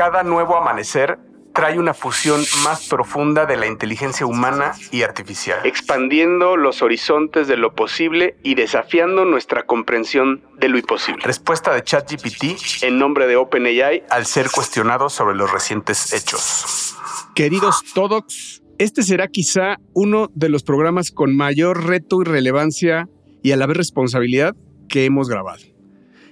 cada nuevo amanecer trae una fusión más profunda de la inteligencia humana y artificial, expandiendo los horizontes de lo posible y desafiando nuestra comprensión de lo imposible. Respuesta de ChatGPT en nombre de OpenAI al ser cuestionado sobre los recientes hechos. Queridos todos, este será quizá uno de los programas con mayor reto y relevancia y a la vez responsabilidad que hemos grabado,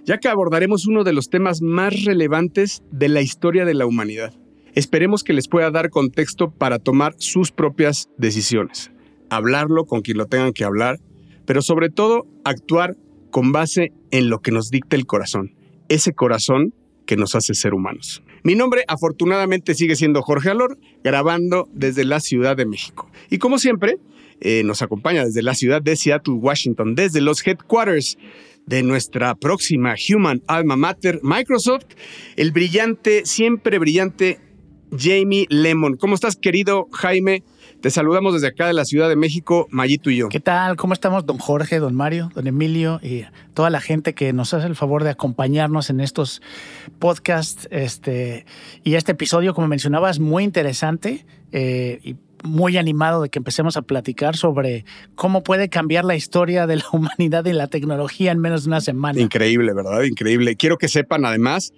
ya que abordaremos uno de los temas más relevantes de la historia de la humanidad Esperemos que les pueda dar contexto para tomar sus propias decisiones, hablarlo con quien lo tengan que hablar, pero sobre todo actuar con base en lo que nos dicta el corazón, ese corazón que nos hace ser humanos. Mi nombre afortunadamente sigue siendo Jorge Alor, grabando desde la Ciudad de México. Y como siempre, eh, nos acompaña desde la ciudad de Seattle, Washington, desde los headquarters de nuestra próxima Human Alma Mater, Microsoft, el brillante, siempre brillante Jamie Lemon. ¿Cómo estás, querido Jaime? Te saludamos desde acá de la Ciudad de México, Mayito y yo. ¿Qué tal? ¿Cómo estamos, don Jorge, don Mario, don Emilio y toda la gente que nos hace el favor de acompañarnos en estos podcasts? Este, y este episodio, como mencionabas, muy interesante eh, y muy animado de que empecemos a platicar sobre cómo puede cambiar la historia de la humanidad y la tecnología en menos de una semana. Increíble, ¿verdad? Increíble. Quiero que sepan además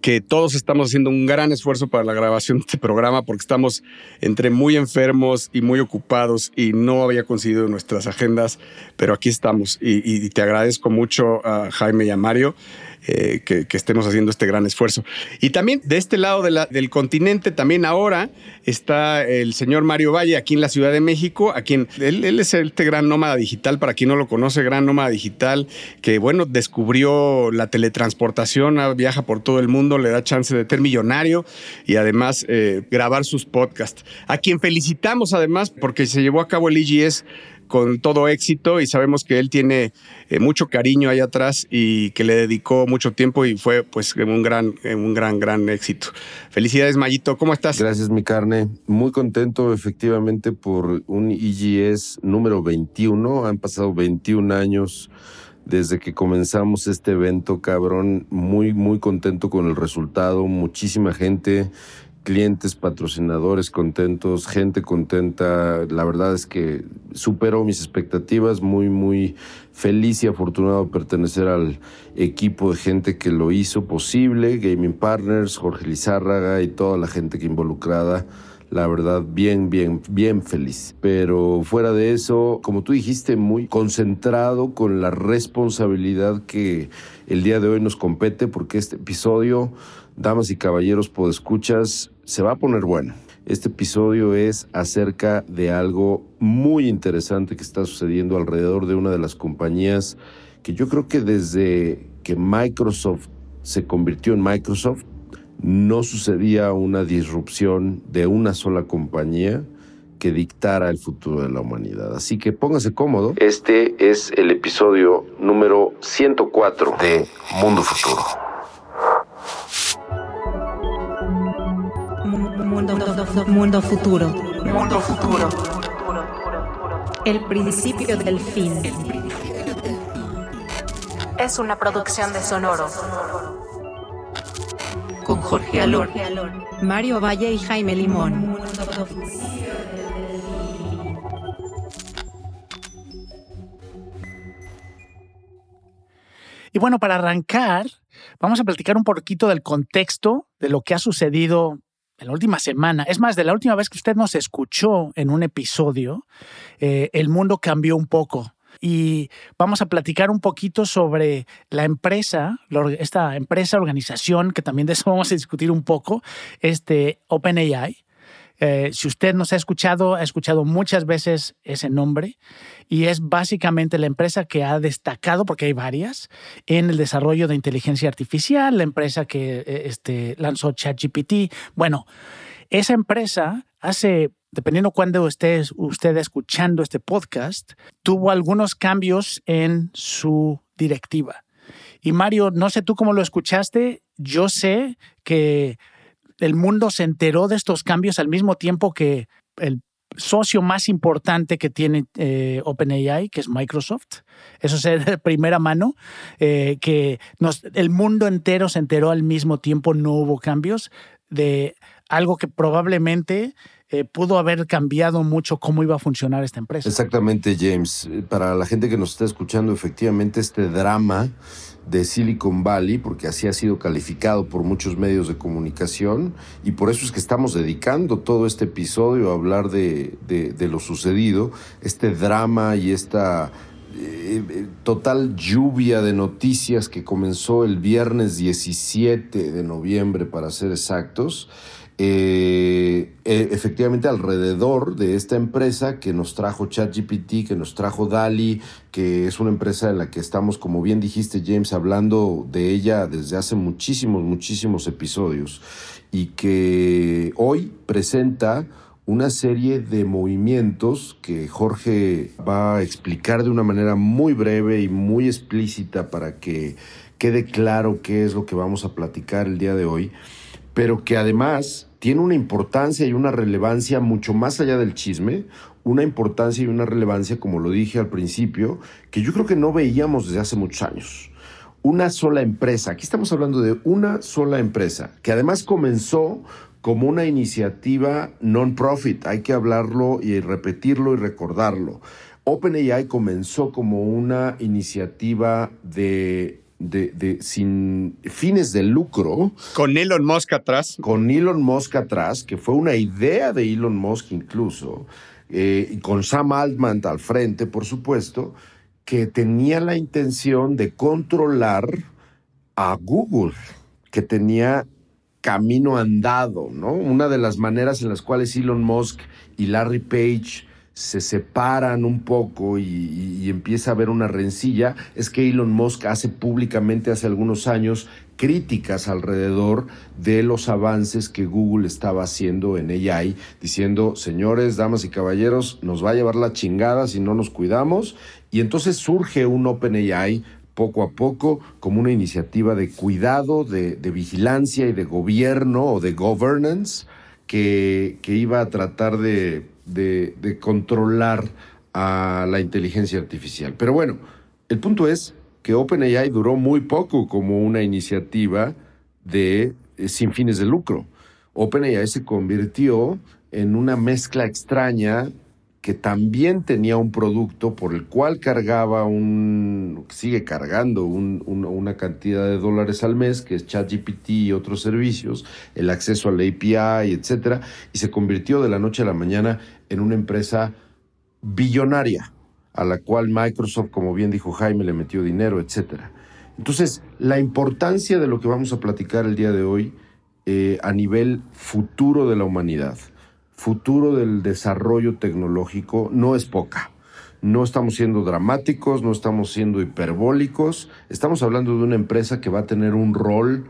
que todos estamos haciendo un gran esfuerzo para la grabación de este programa porque estamos entre muy enfermos y muy ocupados y no había conseguido nuestras agendas, pero aquí estamos y, y te agradezco mucho a Jaime y a Mario. Eh, que, estemos haciendo este gran esfuerzo. Y también de este lado del continente, también ahora está el señor Mario Valle aquí en la Ciudad de México, a quien él, es este gran nómada digital, para quien no lo conoce, gran nómada digital, que bueno, descubrió la teletransportación, ah, viaja por todo el mundo, le da chance de ser millonario y además eh, grabar sus podcasts. A quien felicitamos además porque se llevó a cabo el IGS con todo éxito y sabemos que él tiene eh, mucho cariño ahí atrás y que le dedicó mucho tiempo y fue pues un gran, un gran, gran éxito. Felicidades, Mayito. ¿Cómo estás? Gracias, mi carne. Muy contento efectivamente por un IGS número 21. Han pasado 21 años desde que comenzamos este evento, cabrón. Muy, muy contento con el resultado. Muchísima gente clientes, patrocinadores contentos, gente contenta. La verdad es que superó mis expectativas, muy, muy feliz y afortunado pertenecer al equipo de gente que lo hizo posible, Gaming Partners, Jorge Lizárraga y toda la gente que involucrada. La verdad, bien, bien, bien feliz. Pero fuera de eso, como tú dijiste, muy concentrado con la responsabilidad que el día de hoy nos compete, porque este episodio damas y caballeros podescuchas, se va a poner bueno. Este episodio es acerca de algo muy interesante que está sucediendo alrededor de una de las compañías que yo creo que desde que Microsoft se convirtió en Microsoft, no sucedía una disrupción de una sola compañía que dictara el futuro de la humanidad. Así que póngase cómodo. Este es el episodio número 104 de Mundo Futuro. Mundo, futuro. Mundo futuro. El principio del fin. Es una producción de Sonoro. Con Jorge Alor, Mario Valle y Jaime Limón. Y bueno, para arrancar, vamos a platicar un poquito del contexto de lo que ha sucedido en la última semana, es más, de la última vez que usted nos escuchó en un episodio, eh, el mundo cambió un poco. Y vamos a platicar un poquito sobre la empresa, esta empresa, organización, que también de eso vamos a discutir un poco, este OpenAI, eh, si usted nos ha escuchado, ha escuchado muchas veces ese nombre y es básicamente la empresa que ha destacado, porque hay varias, en el desarrollo de inteligencia artificial, la empresa que eh, este, lanzó ChatGPT. Bueno, esa empresa hace dependiendo cuándo esté usted escuchando este podcast, tuvo algunos cambios en su directiva. Y Mario, no sé tú cómo lo escuchaste, yo sé que el mundo se enteró de estos cambios al mismo tiempo que el socio más importante que tiene eh, OpenAI, que es Microsoft. Eso es de primera mano, eh, que el mundo entero se enteró al mismo tiempo, no hubo cambios. de algo que probablemente eh, pudo haber cambiado mucho cómo iba a funcionar esta empresa. Exactamente, James. Para la gente que nos está escuchando, efectivamente este drama de Silicon Valley, porque así ha sido calificado por muchos medios de comunicación, y por eso es que estamos dedicando todo este episodio a hablar de, lo sucedido, este drama y esta eh, eh, total lluvia de noticias que comenzó el viernes 17 de noviembre, para ser exactos. Eh, e, efectivamente alrededor de esta empresa que nos trajo ChatGPT, que nos trajo DALI, que es una empresa en la que estamos, como bien dijiste James, hablando de ella desde hace muchísimos, muchísimos episodios y que hoy presenta una serie de movimientos que Jorge va a explicar de una manera muy breve y muy explícita para que quede claro qué es lo que vamos a platicar el día de hoy, pero que además tiene una importancia y una relevancia mucho más allá del chisme, una importancia y una relevancia, como lo dije al principio, que yo creo que no veíamos desde hace muchos años. Una sola empresa, aquí estamos hablando de una sola empresa, que además comenzó como una iniciativa non-profit, hay que hablarlo y repetirlo y recordarlo. OpenAI comenzó como una iniciativa de de, sin fines de lucro. Con Elon Musk atrás. Con Elon Musk atrás, que fue una idea de Elon Musk incluso, eh, y con Sam Altman al frente, por supuesto, que tenía la intención de controlar a Google, que tenía camino andado, ¿no? Una de las maneras en las cuales Elon Musk y Larry Page se separan un poco y, empieza a haber una rencilla, es que Elon Musk hace públicamente hace algunos años críticas alrededor de los avances que Google estaba haciendo en AI, diciendo, señores, damas y caballeros, nos va a llevar la chingada si no nos cuidamos. Y entonces surge un OpenAI poco a poco como una iniciativa de cuidado, de, vigilancia y de gobierno o de governance que iba a tratar de de, controlar a la inteligencia artificial. Pero bueno, el punto es que OpenAI duró muy poco como una iniciativa de eh, sin fines de lucro. OpenAI se convirtió en una mezcla extraña que también tenía un producto por el cual cargaba un, sigue cargando una cantidad de dólares al mes, que es ChatGPT y otros servicios, el acceso a la API, etcétera, y se convirtió de la noche a la mañana en una empresa billonaria, a la cual Microsoft, como bien dijo Jaime, le metió dinero, etcétera. Entonces, la importancia de lo que vamos a platicar el día de hoy eh, a nivel futuro de la humanidad futuro del desarrollo tecnológico no es poca. No estamos siendo dramáticos, no estamos siendo hiperbólicos, estamos hablando de una empresa que va a tener un rol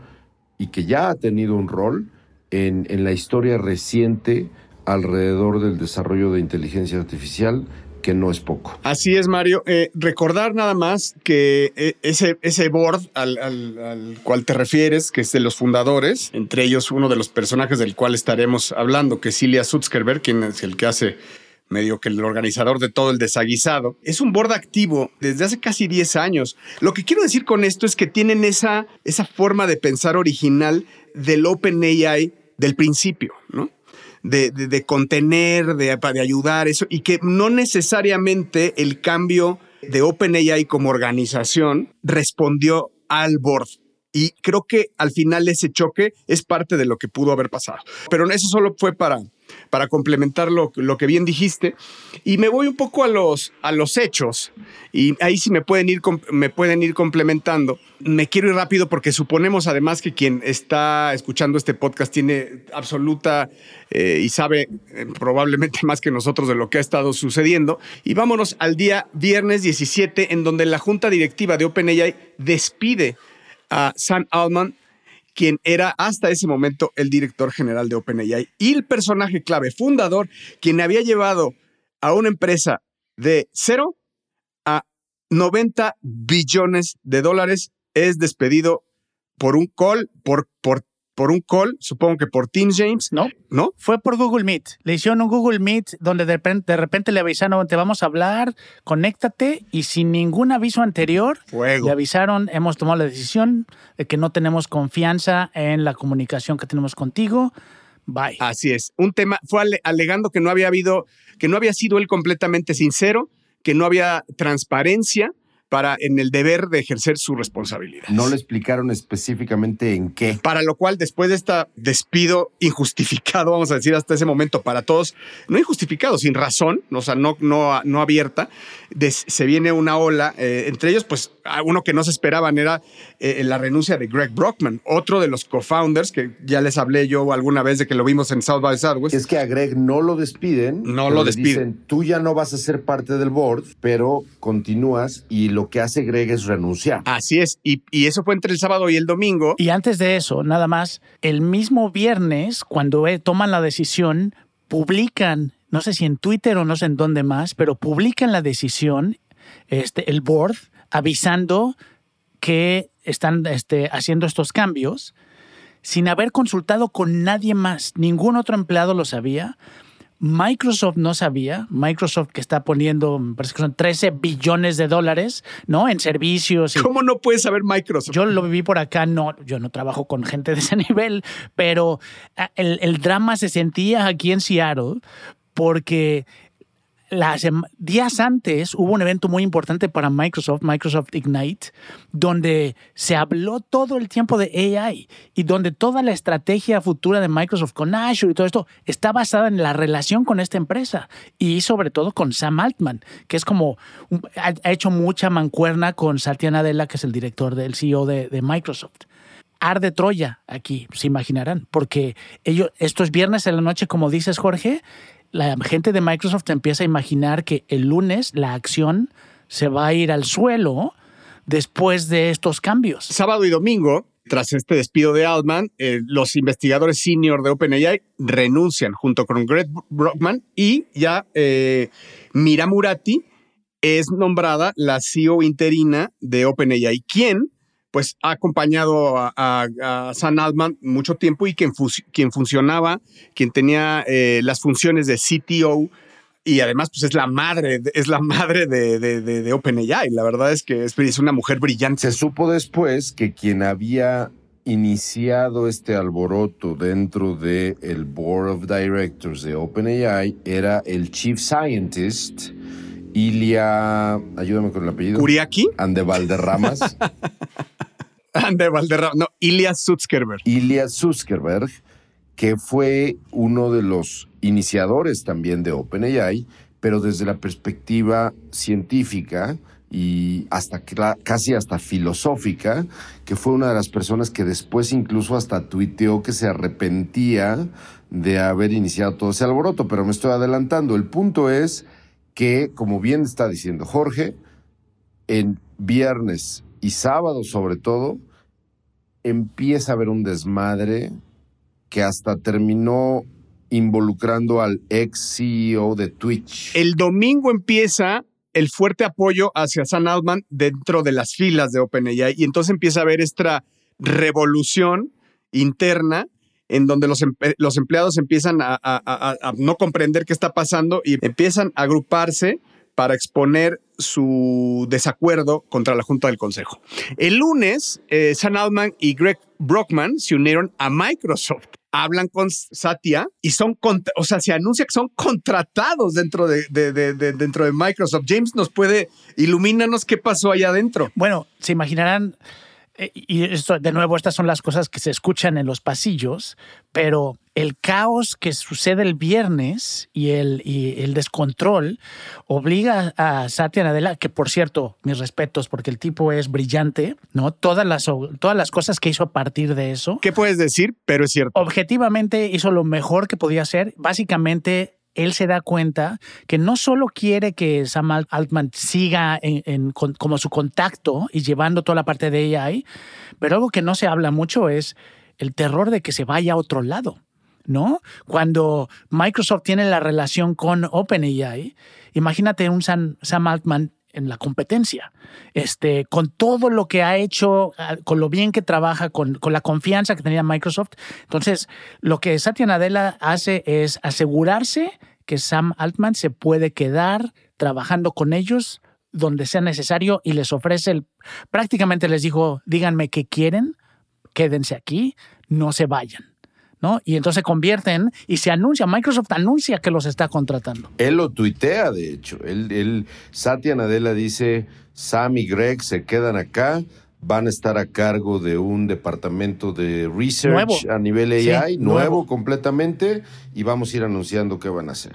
y que ya ha tenido un rol en, en la historia reciente alrededor del desarrollo de inteligencia artificial que no es poco. Así es, Mario. Eh, recordar nada más que eh, ese, ese board al, cual te refieres, que es de los fundadores, entre ellos uno de los personajes del cual estaremos hablando, que es Ilya Sutzkerberg, quien es el que hace medio que el organizador de todo el desaguisado, es un board activo desde hace casi 10 años. Lo que quiero decir con esto es que tienen esa, esa forma de pensar original del OpenAI del principio, ¿no? De, contener, de, de ayudar, eso, y que no necesariamente el cambio de OpenAI como organización respondió al board. Y creo que al final ese choque es parte de lo que pudo haber pasado. Pero eso solo fue para, para complementar lo, que bien dijiste. Y me voy un poco a los, a los hechos. Y ahí sí me pueden, ir, me pueden ir complementando. Me quiero ir rápido porque suponemos además que quien está escuchando este podcast tiene absoluta eh, y sabe eh, probablemente más que nosotros de lo que ha estado sucediendo. Y vámonos al día viernes 17 en donde la junta directiva de OpenAI despide a Sam Altman quien era hasta ese momento el director general de OpenAI y el personaje clave, fundador, quien había llevado a una empresa de cero a 90 billones de dólares, es despedido por un call, por, por por un call, supongo que por Teams, James. No. ¿No? Fue por Google Meet. Le hicieron un Google Meet donde de repente, de repente le avisaron, te vamos a hablar, conéctate y sin ningún aviso anterior Fuego. le avisaron, hemos tomado la decisión de que no tenemos confianza en la comunicación que tenemos contigo. Bye. Así es. Un tema, fue ale- alegando que no había habido, que no había sido él completamente sincero, que no había transparencia para en el deber de ejercer su responsabilidad. No le explicaron específicamente en qué. Para lo cual, después de este despido injustificado, vamos a decir hasta ese momento, para todos, no injustificado, sin razón, o sea, no, no, no abierta, des- se viene una ola. eh, entre ellos, pues, uno que no se esperaban era eh, la renuncia de Greg Brockman, otro de los co-founders, que ya les hablé yo alguna vez de que lo vimos en South by Southwest. Es que a Greg no lo despiden. No lo despiden. Dicen, tú ya no vas a ser parte del board, pero continúas y lo que hace Greg es renunciar. Así es, y, y eso fue entre el sábado y el domingo. Y antes de eso, nada más, el mismo viernes, cuando eh, toman la decisión, publican, no sé si en Twitter o no sé en dónde más, pero publican la decisión, este, el board, avisando que están este, haciendo estos cambios sin haber consultado con nadie más. Ningún otro empleado lo sabía. Microsoft no sabía. Microsoft que está poniendo, me parece que son 13 billones de dólares, ¿no? En servicios. y- ¿Cómo no puede saber Microsoft? yo lo viví por acá, no, yo no trabajo con gente de ese nivel, pero ah, el, el drama se sentía aquí en Seattle porque las días antes hubo un evento muy importante para Microsoft, Microsoft Ignite, donde se habló todo el tiempo de AI y donde toda la estrategia futura de Microsoft con Azure y todo esto está basada en la relación con esta empresa y sobre todo con Sam Altman, que es como ha hecho mucha mancuerna con Satya Nadella, que es el director del CEO de, de Microsoft. Arde Troya aquí, se imaginarán, porque ellos, estos viernes en la noche, como dices, Jorge, la gente de Microsoft empieza a imaginar que el lunes la acción se va a ir al suelo después de estos cambios. sábado y domingo, tras este despido de Altman, eh, los investigadores senior de OpenAI renuncian junto con Greg Brockman y ya eh, Mira Murati es nombrada la CEO interina de OpenAI, quien pues ha acompañado a, Sam Altman mucho tiempo y quien, quien funcionaba, quien tenía eh, las funciones de CTO y además pues es la madre, es la madre de, de, de- OpenAI. La verdad es que es, una mujer brillante. Se supo después que quien había iniciado este alboroto dentro del el Board of Directors de OpenAI era el Chief Scientist, Ilia, ayúdame con el apellido. Kuriaki, Ande Valderramas, de Valderrama, no, Ilya Sutskerberg. Ilya Suskerberg, que fue uno de los iniciadores también de OpenAI, pero desde la perspectiva científica y hasta casi hasta filosófica, que fue una de las personas que después incluso hasta tuiteó que se arrepentía de haber iniciado todo ese alboroto, pero me estoy adelantando. El punto es que, como bien está diciendo Jorge, en viernes y sábado sobre todo, empieza a haber un desmadre que hasta terminó involucrando al ex CEO de Twitch. El domingo empieza el fuerte apoyo hacia Sam Altman dentro de las filas de OpenAI y entonces empieza a haber esta revolución interna en donde los, los empleados empiezan a, no comprender qué está pasando y empiezan a agruparse para exponer su desacuerdo contra la Junta del Consejo. El lunes, eh, Sam Altman y Greg Brockman se unieron a Microsoft. Hablan con Satya y son, o sea, se anuncia que son contratados dentro de, de- de- de- dentro de Microsoft. James nos puede, ilumínanos qué pasó allá adentro. Bueno, se imaginarán, y esto, de nuevo, estas son las cosas que se escuchan en los pasillos, pero el caos que sucede el viernes y el, y el descontrol obliga a Satya Nadella, que por cierto, mis respetos, porque el tipo es brillante, ¿no? Todas las, todas las cosas que hizo a partir de eso. ¿Qué puedes decir? Pero es cierto. objetivamente hizo lo mejor que podía hacer. Básicamente, él se da cuenta que no solo quiere que Sam Alt- Altman siga como su contacto y llevando toda la parte de AI, pero algo que no se habla mucho es el terror de que se vaya a otro lado. ¿No? Cuando Microsoft tiene la relación con OpenAI, imagínate un Sam Altman en la competencia. Este, con todo lo que ha hecho, ah, con lo bien que trabaja, con, con la confianza que tenía Microsoft. Entonces, lo que Satya Nadella hace es asegurarse que Sam Altman se puede quedar trabajando con ellos donde sea necesario y les ofrece el, prácticamente les dijo, díganme qué quieren, quédense aquí, no se vayan. ¿No? Y entonces se convierten y se anuncia, Microsoft anuncia que los está contratando. Él lo tuitea, de hecho. Él, él, Satya Nadella dice, Sam y Greg se quedan acá, van a estar a cargo de un departamento de research Nuevo. a nivel AI, Sí, nuevo. nuevo. completamente, y vamos a ir anunciando qué van a hacer.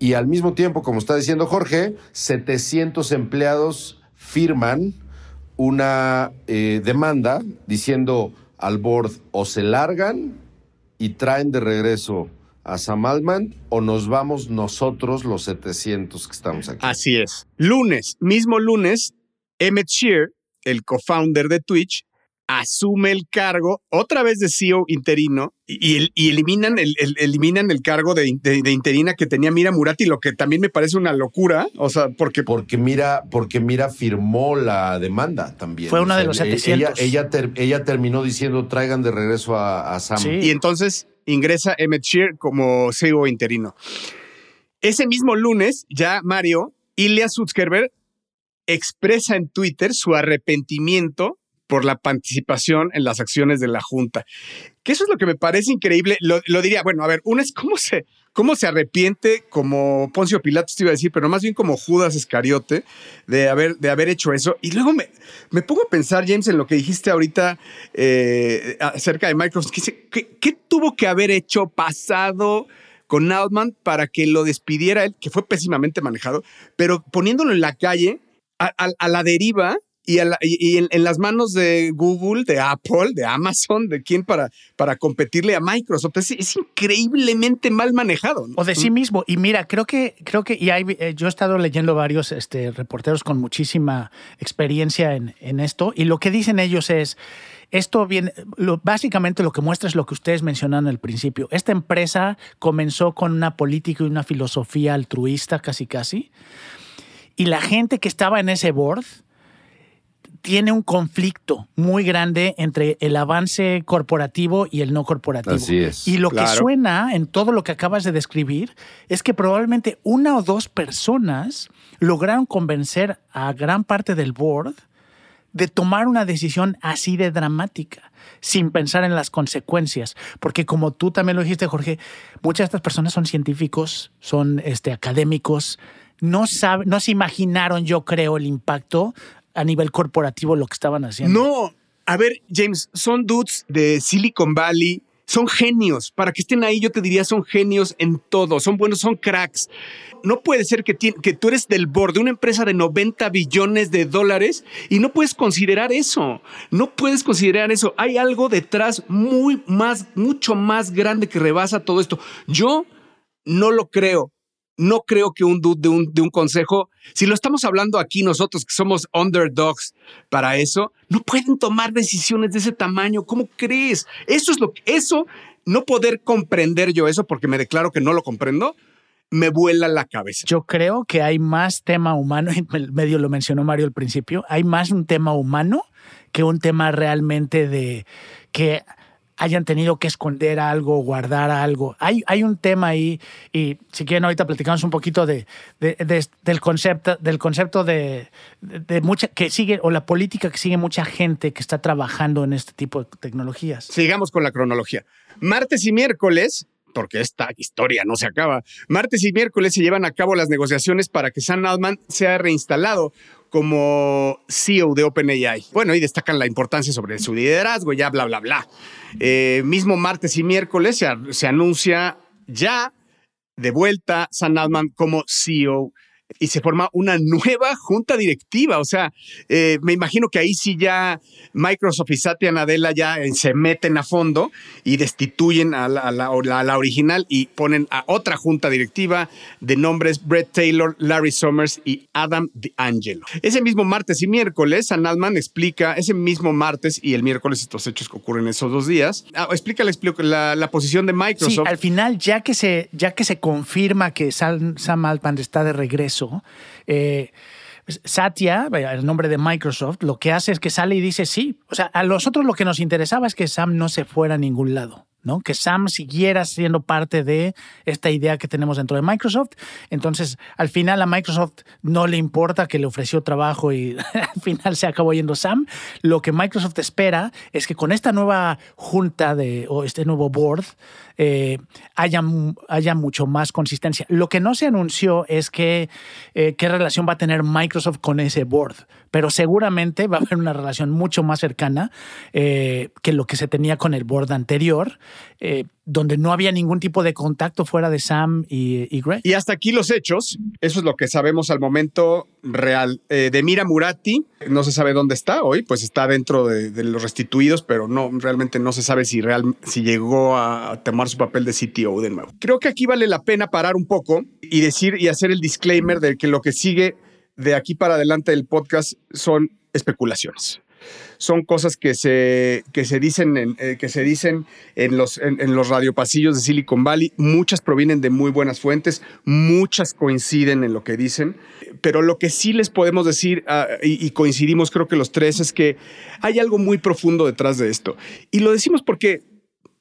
Y al mismo tiempo, como está diciendo Jorge, 700 empleados firman una eh, demanda diciendo al board o se largan y traen de regreso a Sam Altman o nos vamos nosotros los 700 que estamos aquí. Así es. Lunes, mismo lunes, Emmett Shear, el co-founder de Twitch, asume el cargo otra vez de CEO interino y, y- y eliminan, el, el- eliminan el cargo de, de- de interina que tenía Mira Murati, lo que también me parece una locura. O sea, porque Porque Mira, porque Mira firmó la demanda también. Fue O una de los e- 700. Ella, ella, ter- ella terminó diciendo traigan de regreso a, a Sam. Sí. Y entonces ingresa Emmett Shear como CEO interino. Ese mismo lunes, ya Mario, Ilya Sutskerberg expresa en Twitter su arrepentimiento por la participación en las acciones de la Junta. Que eso es lo que me parece increíble. Lo, diría, bueno, a ver, una es cómo se, cómo se arrepiente como Poncio Pilatos te iba a decir, pero más bien como Judas Iscariote de haber, de haber hecho eso. Y luego me, me pongo a pensar, James, en lo que dijiste ahorita eh, acerca de Microsoft. ¿Qué, qué tuvo que haber hecho pasado con Altman para que lo despidiera él, que fue pésimamente manejado, pero poniéndolo en la calle, a- a la deriva y, a la- y- y en, en las manos de Google, de Apple, de Amazon, de quién para, para competirle a Microsoft. Es, es increíblemente mal manejado. ¿no? O de sí mismo. Y mira, creo que, creo que, y hay, eh, yo he estado leyendo varios este, reporteros con muchísima experiencia en, en esto, y lo que dicen ellos es, esto viene, lo, básicamente lo que muestra es lo que ustedes mencionaron al principio. Esta empresa comenzó con una política y una filosofía altruista casi casi, y la gente que estaba en ese board tiene un conflicto muy grande entre el avance corporativo y el no corporativo. Así es. Y lo que suena en todo lo que acabas de describir es que probablemente una o dos personas lograron convencer a gran parte del board de tomar una decisión así de dramática, sin pensar en las consecuencias. Porque como tú también lo dijiste, Jorge, muchas de estas personas son científicos, son este, académicos, no, saben, no se imaginaron, yo creo, el impacto a nivel corporativo lo que estaban haciendo. No, a ver, James, son dudes de Silicon Valley, son genios. Para que estén ahí, yo te diría, son genios en todo, son buenos, son cracks. No puede ser que, que tú eres del board de una empresa de 90 billones de dólares y no puedes considerar eso. No puedes considerar eso. Hay algo detrás muy más, mucho más grande que rebasa todo esto. Yo no lo creo. No creo que un dude de un, de un consejo, si lo estamos hablando aquí nosotros que somos underdogs para eso, no pueden tomar decisiones de ese tamaño. ¿Cómo crees? Eso es lo que, eso, no poder comprender yo eso porque me declaro que no lo comprendo, me vuela la cabeza. Yo creo que hay más tema humano, y me- medio lo mencionó Mario al principio, hay más un tema humano que un tema realmente de que hayan tenido que esconder algo, guardar algo. Hay, hay un tema ahí, y si quieren ahorita platicamos un poquito de, de- de- del concepto, del concepto de, de- mucha, que sigue, o la política que sigue mucha gente que está trabajando en este tipo de tecnologías. Sigamos con la cronología. Martes y miércoles, porque esta historia no se acaba, martes y miércoles se llevan a cabo las negociaciones para que Sam Altman sea reinstalado como CEO de OpenAI. Bueno, y destacan la importancia sobre su liderazgo, ya bla, bla, bla. Eh, mismo martes y miércoles se, se anuncia ya de vuelta Sam Altman como CEO y se forma una nueva junta directiva. O sea, eh, me imagino que ahí sí ya Microsoft y Satya Nadella ya eh, se meten a fondo y destituyen a la, a la- a la original y ponen a otra junta directiva de nombres Brett Taylor, Larry Summers y Adam DeAngelo. Ese mismo martes y miércoles, Sam Altman explica, ese mismo martes y el miércoles, estos hechos que ocurren esos dos días, ah, explica la, posición de Sí, Microsoft. al final, ya que se, ya que se confirma que Sam, Sam Altman está de regreso, eh, Satya, el nombre de Microsoft, lo que hace es que sale y dice sí. O sea, a nosotros lo que nos interesaba es que Sam no se fuera a ningún lado. ¿no? Que Sam siguiera siendo parte de esta idea que tenemos dentro de Microsoft. Entonces, al final a Microsoft no le importa que le ofreció trabajo y al final se acabó yendo Sam. Lo que Microsoft espera es que con esta nueva junta de, o este nuevo board eh, haya, haya mucho más consistencia. Lo que no se anunció es eh, qué relación va a tener Microsoft con ese board, pero seguramente va a haber una relación mucho más cercana eh, que lo que se tenía con el board anterior donde no había ningún tipo de contacto fuera de Sam y, Greg. Y hasta aquí los hechos. Eso es lo que sabemos al momento real. Eh, de Mira Murati, no se sabe dónde está hoy, pues está dentro de, de, los restituidos, pero no, realmente no se sabe si, real, si llegó a tomar su papel de CTO de nuevo. Creo que aquí vale la pena parar un poco y decir y hacer el disclaimer de que lo que sigue de aquí para adelante del podcast son especulaciones son cosas que se, que se dicen, en, eh, que se dicen en, los, en, en, los radiopasillos de Silicon Valley. Muchas provienen de muy buenas fuentes, muchas coinciden en lo que dicen, pero lo que sí les podemos decir, uh, y, coincidimos creo que los tres, es que hay algo muy profundo detrás de esto. Y lo decimos porque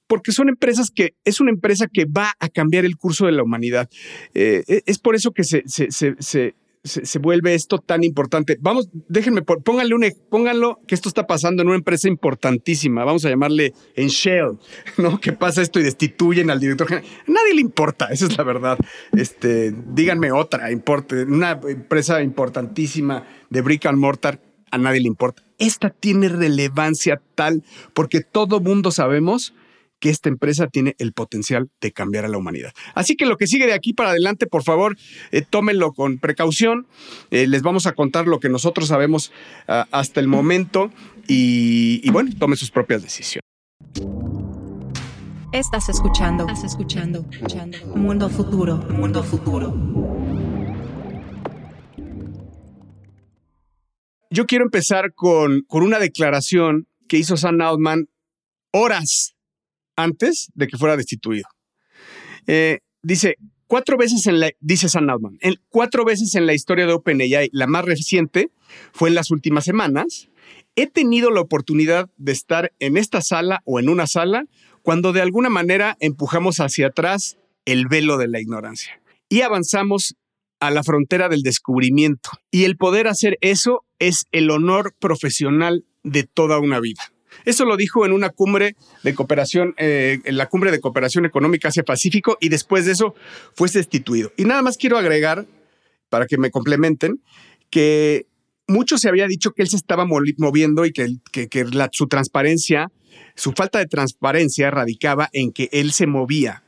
porque son empresas que es una empresa que va a cambiar el curso de la humanidad. Eh, es por eso que se se, vuelve esto tan importante. Vamos, déjenme, pónganle un, pónganlo que esto está pasando en una empresa importantísima. Vamos a llamarle en Shell, ¿no? Que pasa esto y destituyen al director general. Nadie le importa, esa es la verdad. Este, díganme otra, importe, una empresa importantísima de brick and mortar, a nadie le importa. Esta tiene relevancia tal porque todo mundo sabemos que esta empresa tiene el potencial de cambiar a la humanidad. Así que lo que sigue de aquí para adelante, por favor, eh, tómenlo con precaución. Eh, les vamos a contar lo que nosotros sabemos uh, hasta el momento y, y, bueno, tomen sus propias decisiones. Estás escuchando, estás escuchando, escuchando. Mundo futuro, mundo futuro. Yo quiero empezar con, con una declaración que hizo Sam Altman horas antes de que fuera destituido. Eh, dice, cuatro veces en la, dice Sam Altman, cuatro veces en la historia de OpenAI, la más reciente fue en las últimas semanas, he tenido la oportunidad de estar en esta sala o en una sala cuando de alguna manera empujamos hacia atrás el velo de la ignorancia y avanzamos a la frontera del descubrimiento. Y el poder hacer eso es el honor profesional de toda una vida. Eso lo dijo en una cumbre de cooperación, eh, en la cumbre de cooperación económica Asia-Pacífico y después de eso fue destituido. Y nada más quiero agregar, para que me complementen, que mucho se había dicho que él se estaba moviendo y que, su transparencia, su falta de transparencia radicaba en que él se movía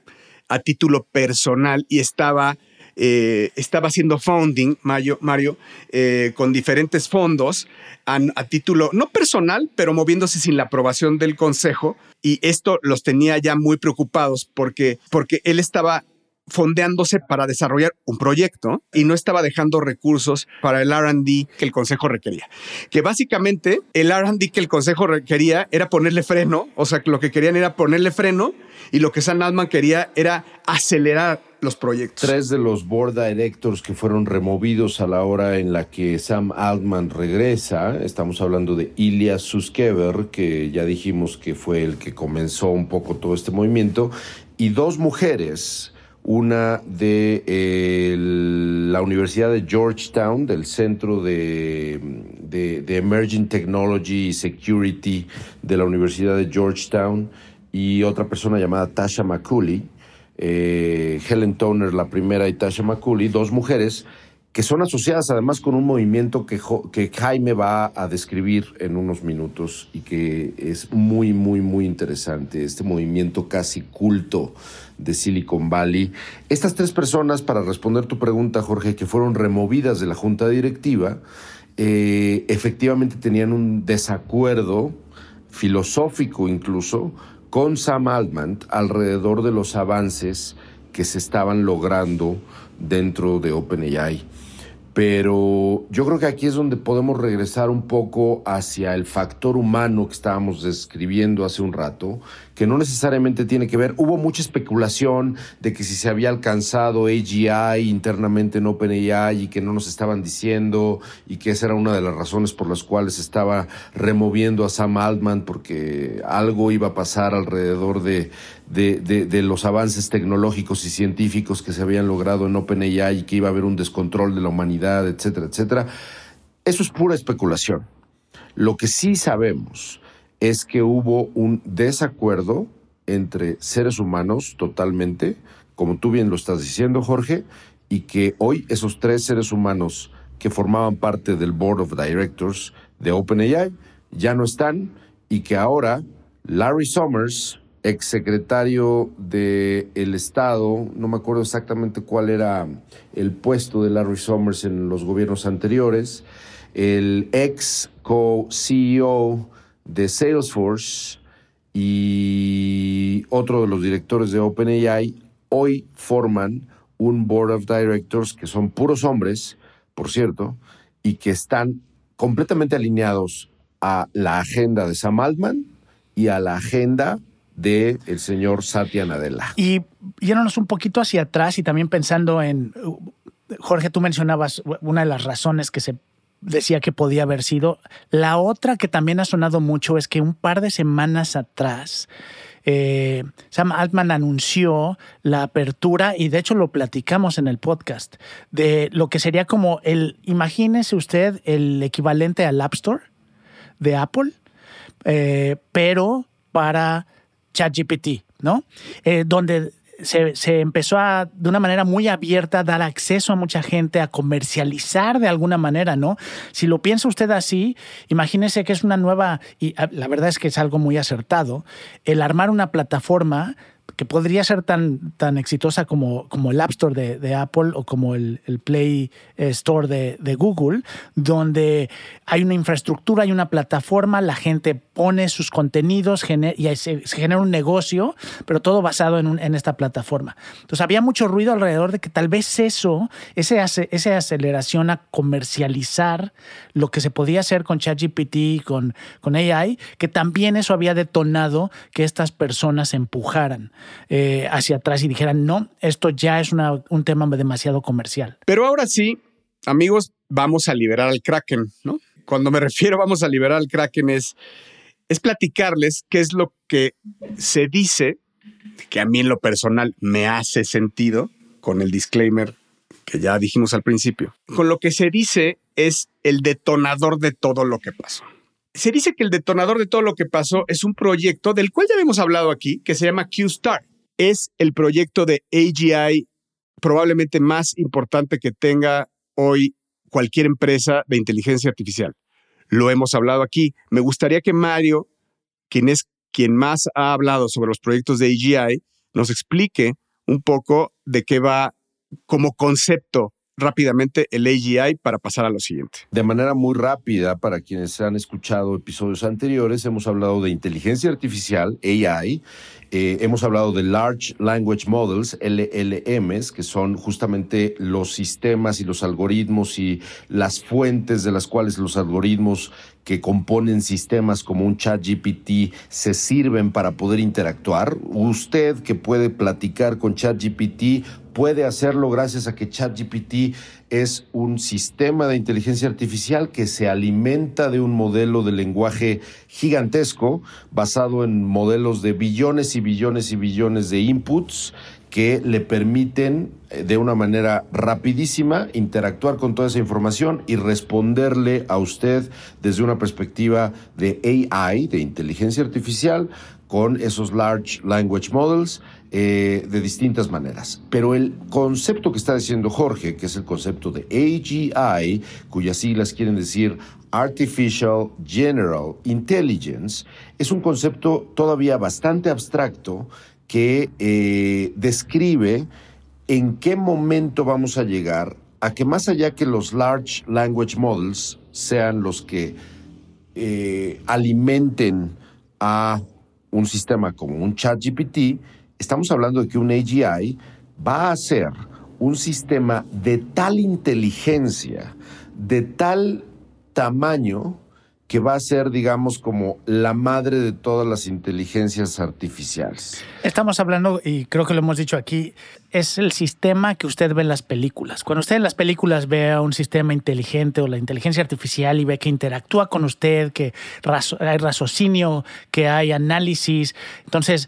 a título personal y estaba eh, estaba haciendo founding, Mario, Mario eh, con diferentes fondos a, a, título no personal, pero moviéndose sin la aprobación del consejo. Y esto los tenía ya muy preocupados porque, porque él estaba fondeándose para desarrollar un proyecto y no estaba dejando recursos para el RD que el Consejo requería. Que básicamente el RD que el Consejo requería era ponerle freno, o sea, lo que querían era ponerle freno y lo que Sam Altman quería era acelerar los proyectos. Tres de los board directors que fueron removidos a la hora en la que Sam Altman regresa, estamos hablando de Ilya Suskever, que ya dijimos que fue el que comenzó un poco todo este movimiento, y dos mujeres, una de la Universidad de Georgetown, del Centro de, Emerging Technology y Security de la Universidad de Georgetown, y otra persona llamada Tasha McCulley, eh, Helen Toner, la primera, y Tasha McCulley, dos mujeres que son asociadas además con un movimiento que, Jaime va a describir en unos minutos y que es muy, muy, muy interesante, este movimiento casi culto de Silicon Valley. Estas tres personas, para responder tu pregunta, Jorge, que fueron removidas de la junta directiva, eh, efectivamente tenían un desacuerdo filosófico incluso con Sam Altman alrededor de los avances que se estaban logrando dentro de OpenAI. Pero yo creo que aquí es donde podemos regresar un poco hacia el factor humano que estábamos describiendo hace un rato, que no necesariamente tiene que ver. Hubo mucha especulación de que si se había alcanzado AGI internamente en OpenAI y que no nos estaban diciendo y que esa era una de las razones por las cuales estaba removiendo a Sam Altman porque algo iba a pasar alrededor de, de, los avances tecnológicos y científicos que se habían logrado en OpenAI y que iba a haber un descontrol de la humanidad, etcétera, etcétera. Eso es pura especulación. Lo que sí sabemos es que hubo un desacuerdo entre seres humanos totalmente, como tú bien lo estás diciendo, Jorge, y que hoy esos tres seres humanos que formaban parte del Board of Directors de OpenAI ya no están y que ahora Larry Summers, exsecretario del el Estado, no me acuerdo exactamente cuál era el puesto de Larry Summers en los gobiernos anteriores, el ex co-CEO de Salesforce y otro de los directores de OpenAI hoy forman un board of directors que son puros hombres, por cierto, y que están completamente alineados a la agenda de Sam Altman y a la agenda del el señor Satya Nadella. Y yéndonos un poquito hacia atrás y también pensando en, Jorge, tú mencionabas una de las razones que se decía que podía haber sido. La otra que también ha sonado mucho es que un par de semanas atrás eh, Sam Altman anunció la apertura, y de hecho lo platicamos en el podcast, de lo que sería como el, imagínese usted, el equivalente al App Store de Apple, eh, pero para ChatGPT, ¿no? Eh, donde se, empezó a, de una manera muy abierta, a dar acceso a mucha gente, a comercializar de alguna manera, ¿no? Si lo piensa usted así, imagínese que es una nueva, y ah, la verdad es que es algo muy acertado, el armar una plataforma que podría ser tan, tan exitosa como, como el App Store de, Apple o como el, Play eh, Store de, Google, donde hay una infraestructura, hay una plataforma, la gente pone sus contenidos y se, genera un negocio, pero todo basado en, en, esta plataforma. Entonces había mucho ruido alrededor de que tal vez eso, ese, esa aceleración a comercializar lo que se podía hacer con ChatGPT, con, con AI, que también eso había detonado que estas personas empujaran. Eh, hacia atrás y dijeran, no, esto ya es un tema demasiado comercial. Pero ahora sí, amigos, vamos a liberar al Kraken, ¿no? Cuando me refiero vamos a liberar al Kraken es, es platicarles qué es lo que se dice, que a mí en lo personal me hace sentido, con el disclaimer que ya dijimos al principio. Con lo que se dice es el detonador de todo lo que pasó. Se dice que el detonador de todo lo que pasó es un proyecto del cual ya habíamos hablado aquí, que se llama QStar. Es el proyecto de AGI probablemente más importante que tenga hoy cualquier empresa de inteligencia artificial. Lo hemos hablado aquí. Me gustaría que Mario, quien es quien más ha hablado sobre los proyectos de AGI, nos explique un poco de qué va como concepto rápidamente el AGI para pasar a lo siguiente. De manera muy rápida, para quienes han escuchado episodios anteriores, hemos hablado de inteligencia artificial, AI, eh, hemos hablado de Large Language Models, LLMs, que son justamente los sistemas y los algoritmos y las fuentes de las cuales los algoritmos que componen sistemas como un chat GPT se sirven para poder interactuar. Usted que puede platicar con chat GPT puede hacerlo gracias a que ChatGPT es un sistema de inteligencia artificial que se alimenta de un modelo de lenguaje gigantesco basado en modelos de billones y billones y billones de inputs que le permiten eh, de una manera rapidísima interactuar con toda esa información y responderle a usted desde una perspectiva de AI, de inteligencia artificial, con esos large language models eh, de distintas maneras. Pero el concepto que está diciendo Jorge, que es el concepto de AGI, cuyas siglas quieren decir Artificial General Intelligence, es un concepto todavía bastante abstracto que eh, describe en qué momento vamos a llegar a que más allá que los large language models sean los que eh, alimenten a un sistema como un chat GPT, estamos hablando de que un AGI va a ser un sistema de tal inteligencia, de tal tamaño, que va a ser, digamos, como la madre de todas las inteligencias artificiales. Estamos hablando, y creo que lo hemos dicho aquí, es el sistema que usted ve en las películas. Cuando usted en las películas ve a un sistema inteligente o la inteligencia artificial y ve que interactúa con usted, que hay raciocinio, que hay análisis, entonces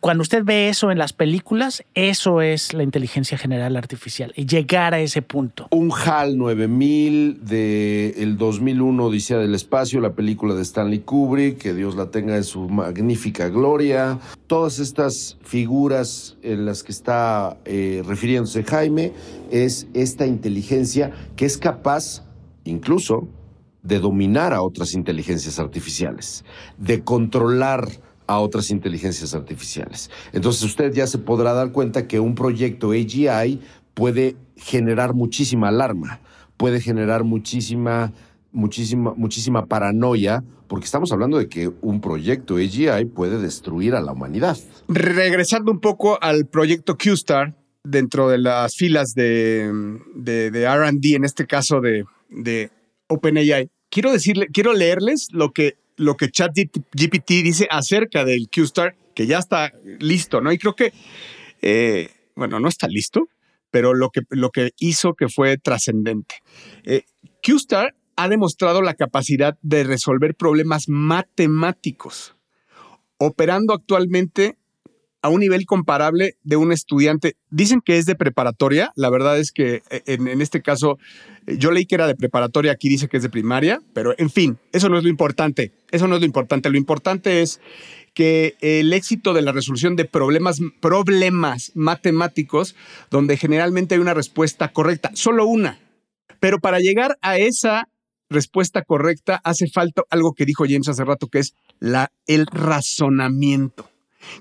cuando usted ve eso en las películas, eso es la inteligencia general artificial llegar a ese punto. Un HAL 9000 de el 2001 Odisea del Espacio, la película de Stanley Kubrick, que Dios la tenga en su magnífica gloria. Todas estas figuras en las que está eh, refiriéndose Jaime es esta inteligencia que es capaz incluso de dominar a otras inteligencias artificiales, de controlar a otras inteligencias artificiales. Entonces usted ya se podrá dar cuenta que un proyecto AGI puede generar muchísima alarma, puede generar muchísima, muchísima, muchísima paranoia, porque estamos hablando de que un proyecto AGI puede destruir a la humanidad. Regresando un poco al proyecto QStar, dentro de las filas de, de, de RD, en este caso de, de OpenAI, quiero decirle, quiero leerles lo que lo que ChatGPT dice acerca del QStar, que ya está listo, ¿no? Y creo que, eh, bueno, no está listo, pero lo que, lo que hizo que fue trascendente. Eh, QStar ha demostrado la capacidad de resolver problemas matemáticos, operando actualmente a un nivel comparable de un estudiante. Dicen que es de preparatoria, la verdad es que eh, en, este caso eh, yo leí que era de preparatoria, aquí dice que es de primaria, pero en fin, eso no es lo importante, eso no es lo importante, lo importante es que el éxito de la resolución de problemas, problemas matemáticos, donde generalmente hay una respuesta correcta, solo una, pero para llegar a esa respuesta correcta hace falta algo que dijo James hace rato, que es la, el razonamiento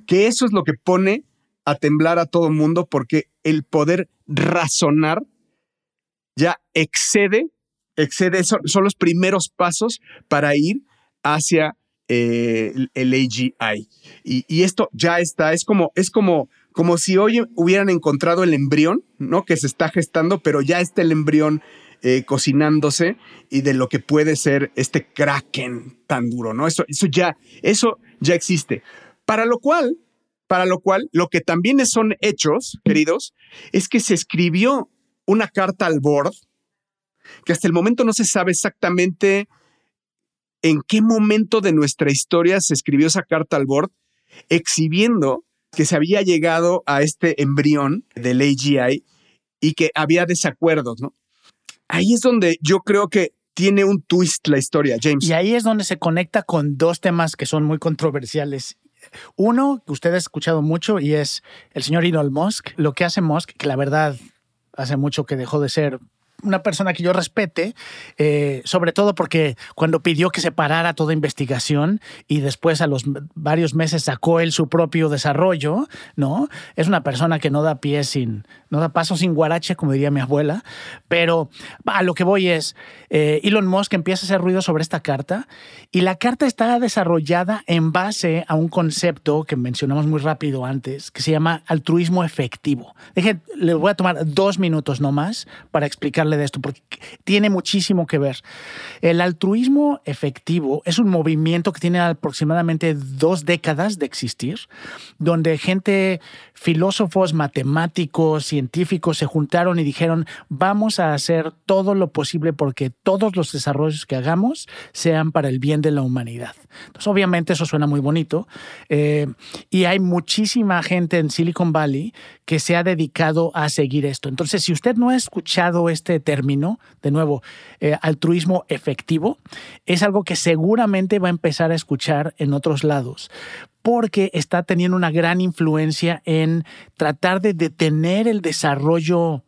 que eso es lo que pone a temblar a todo el mundo porque el poder razonar ya excede, excede, son, los primeros pasos para ir hacia eh, el, AGI. Y, esto ya está, es como, es como, como si hoy hubieran encontrado el embrión, ¿no? Que se está gestando, pero ya está el embrión eh, cocinándose y de lo que puede ser este kraken tan duro, ¿no? Eso, eso ya, eso ya existe. Para lo cual, para lo cual, lo que también son hechos, queridos, es que se escribió una carta al board, que hasta el momento no se sabe exactamente en qué momento de nuestra historia se escribió esa carta al board, exhibiendo que se había llegado a este embrión del AGI y que había desacuerdos, ¿no? Ahí es donde yo creo que tiene un twist la historia, James. Y ahí es donde se conecta con dos temas que son muy controversiales uno que usted ha escuchado mucho y es el señor Elon Musk. Lo que hace Musk, que la verdad hace mucho que dejó de ser una persona que yo respete, eh, sobre todo porque cuando pidió que se parara toda investigación y después a los varios meses sacó él su propio desarrollo, ¿no? Es una persona que no da pie sin, no da paso sin guarache, como diría mi abuela, pero a lo que voy es, eh, Elon Musk empieza a hacer ruido sobre esta carta y la carta está desarrollada en base a un concepto que mencionamos muy rápido antes, que se llama altruismo efectivo. Deje, le voy a tomar dos minutos nomás para explicarle de esto, porque tiene muchísimo que ver. El altruismo efectivo es un movimiento que tiene aproximadamente dos décadas de existir, donde gente, filósofos, matemáticos, científicos se juntaron y dijeron, vamos a hacer todo lo posible porque todos los desarrollos que hagamos sean para el bien de la humanidad. Entonces, obviamente eso suena muy bonito eh, y hay muchísima gente en Silicon Valley que se ha dedicado a seguir esto. Entonces, si usted no ha escuchado este término, de nuevo, eh, altruismo efectivo, es algo que seguramente va a empezar a escuchar en otros lados, porque está teniendo una gran influencia en tratar de detener el desarrollo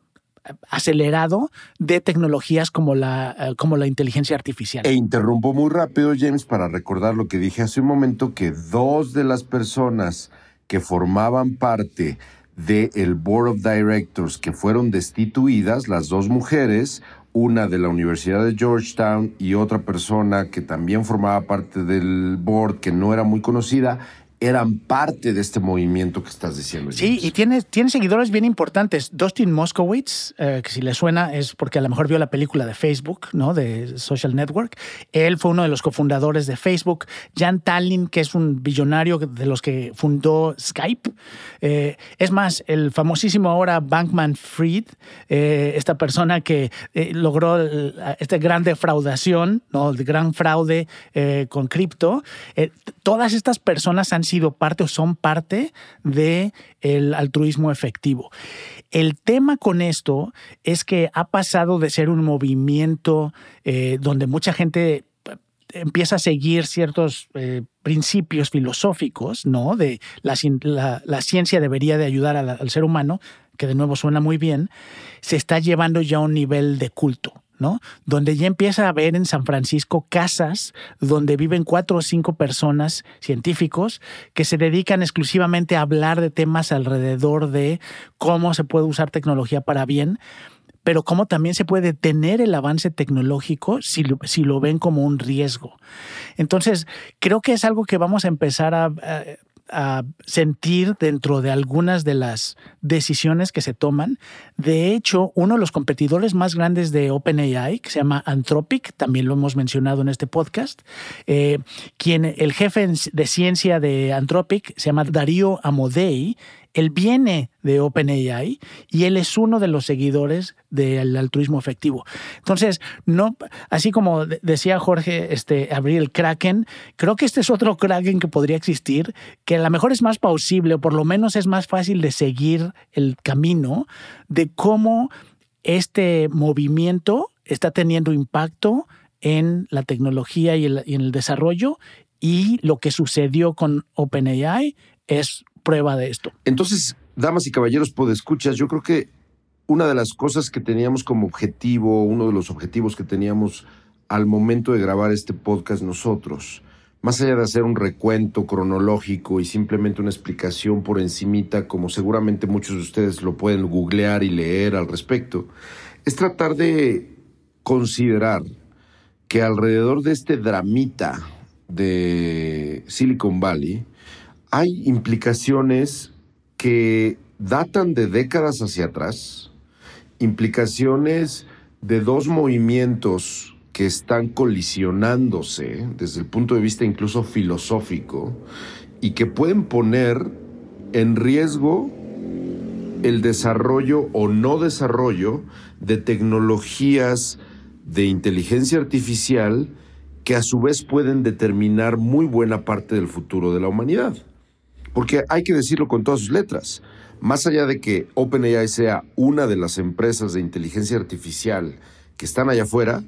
acelerado de tecnologías como la, eh, como la inteligencia artificial. E interrumpo muy rápido, James, para recordar lo que dije hace un momento, que dos de las personas que formaban parte del Board of Directors que fueron destituidas, las dos mujeres, una de la Universidad de Georgetown y otra persona que también formaba parte del board que no era muy conocida, eran parte de este movimiento que estás diciendo. Sí, y tiene, tiene seguidores bien importantes. Dustin Moskowitz, eh, que si le suena es porque a lo mejor vio la película de Facebook, ¿no? De Social Network. Él fue uno de los cofundadores de Facebook. Jan Tallinn, que es un billonario de los que fundó Skype. Eh, es más, el famosísimo ahora Bankman Fried, eh, esta persona que logró esta gran defraudación, ¿no? El gran fraude con cripto. Todas estas personas han sido parte o son parte de el altruismo efectivo. El tema con esto es que ha pasado de ser un movimiento eh, donde mucha gente eh, empieza a seguir ciertos eh, principios filosóficos, ¿no? De la, la- ciencia debería de ayudar al ser humano, que de nuevo suena muy bien, se está llevando ya a un nivel de culto. Donde ya empieza a haber en San Francisco casas donde viven cuatro o cinco personas científicos que se dedican exclusivamente a hablar de temas alrededor de cómo se puede usar tecnología para bien, pero cómo también se puede detener el avance tecnológico si lo, si lo ven como un riesgo. Entonces, creo que es algo que vamos a empezar a, a sentir dentro de algunas de las decisiones que se toman. De hecho, uno de los competidores más grandes de OpenAI, que se llama Anthropic, también lo hemos mencionado en este podcast, eh, quien el jefe de ciencia de Anthropic se llama Darío Amodei, él viene de OpenAI y él es uno de los seguidores del altruismo efectivo. Entonces, no, así como decía Jorge, este, abrir el Kraken, creo que este es otro Kraken que podría existir, que a lo mejor es más plausible o por lo menos es más fácil de seguir el camino de cómo este movimiento está teniendo impacto en la tecnología y y en el desarrollo y lo que sucedió con OpenAI es Entonces, damas y caballeros, podescuchas, yo creo que una de las cosas que teníamos como objetivo, uno de los objetivos que teníamos al momento de grabar este podcast nosotros, más allá de hacer un recuento cronológico y simplemente una explicación por encimita, como seguramente muchos de ustedes lo pueden googlear y leer al respecto, es tratar de considerar que alrededor de este dramita de Silicon Valley, hay implicaciones que datan de décadas hacia atrás, implicaciones de dos movimientos que están colisionándose desde el punto de vista incluso filosófico y que pueden poner en riesgo el desarrollo o no desarrollo de tecnologías de inteligencia artificial que a su vez pueden determinar muy buena parte del futuro de la humanidad. Porque hay que decirlo con todas sus letras. Más allá de que OpenAI sea una de las empresas de inteligencia artificial que están allá afuera,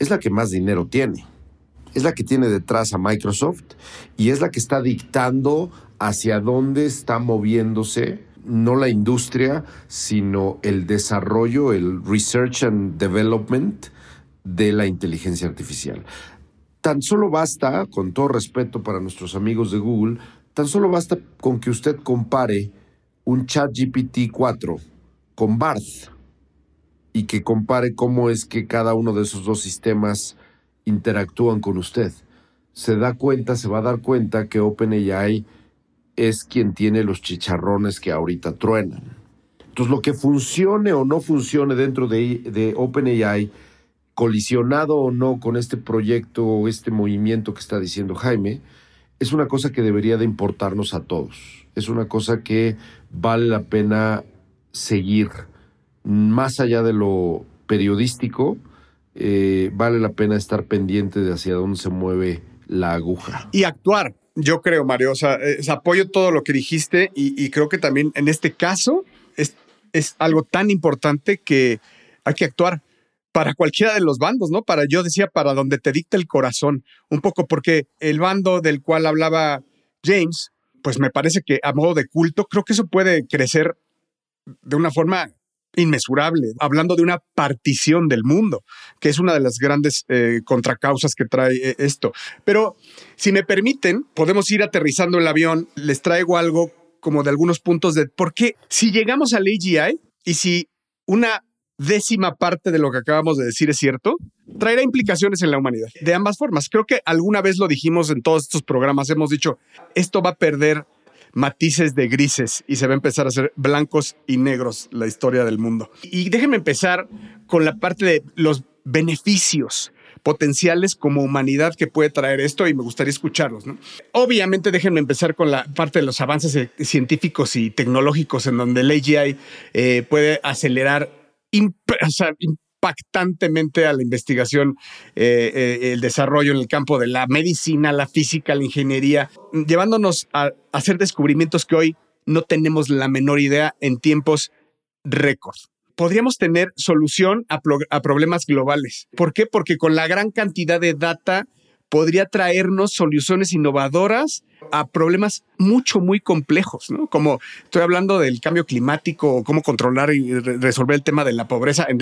es la que más dinero tiene. Es la que tiene detrás a Microsoft y es la que está dictando hacia dónde está moviéndose no la industria, sino el desarrollo, el research and development de la inteligencia artificial. Tan solo basta, con todo respeto para nuestros amigos de Google, tan solo basta con que usted compare un chat GPT 4 con Barth y que compare cómo es que cada uno de esos dos sistemas interactúan con usted. Se da cuenta, se va a dar cuenta que OpenAI es quien tiene los chicharrones que ahorita truenan. Entonces, lo que funcione o no funcione dentro de, de OpenAI, colisionado o no con este proyecto o este movimiento que está diciendo Jaime, es una cosa que debería de importarnos a todos. Es una cosa que vale la pena seguir. Más allá de lo periodístico, eh, vale la pena estar pendiente de hacia dónde se mueve la aguja. Y actuar, yo creo, Mario. O sea, apoyo todo lo que dijiste y, creo que también en este caso es algo tan importante que hay que actuar para cualquiera de los bandos, ¿no? Para, yo decía, para donde te dicta el corazón, un poco, porque el bando del cual hablaba James, pues me parece que a modo de culto, creo que eso puede crecer de una forma inmesurable, hablando de una partición del mundo, que es una de las grandes eh, contracausas que trae eh, esto. Pero si me permiten, podemos ir aterrizando el avión, les traigo algo como de algunos puntos de por qué, si llegamos al AGI y si una décima parte de lo que acabamos de decir es cierto, traerá implicaciones en la humanidad de ambas formas. Creo que alguna vez lo dijimos en todos estos programas, hemos dicho, esto va a perder matices de grises y se va a empezar a hacer blancos y negros la historia del mundo. Y déjenme empezar con la parte de los beneficios potenciales como humanidad que puede traer esto y me gustaría escucharlos. Obviamente déjenme empezar con la parte de los avances científicos y tecnológicos en donde el AGI eh, puede acelerar impactantemente a la investigación, eh, eh, el desarrollo en el campo de la medicina, la física, la ingeniería, llevándonos a hacer descubrimientos que hoy no tenemos la menor idea en tiempos récord podríamos tener solución a, problemas globales. ¿Por qué? Porque con la gran cantidad de data podría traernos soluciones innovadoras a problemas mucho, muy complejos, ¿no? Como estoy hablando del cambio climático, o cómo controlar y resolver el tema de la pobreza en,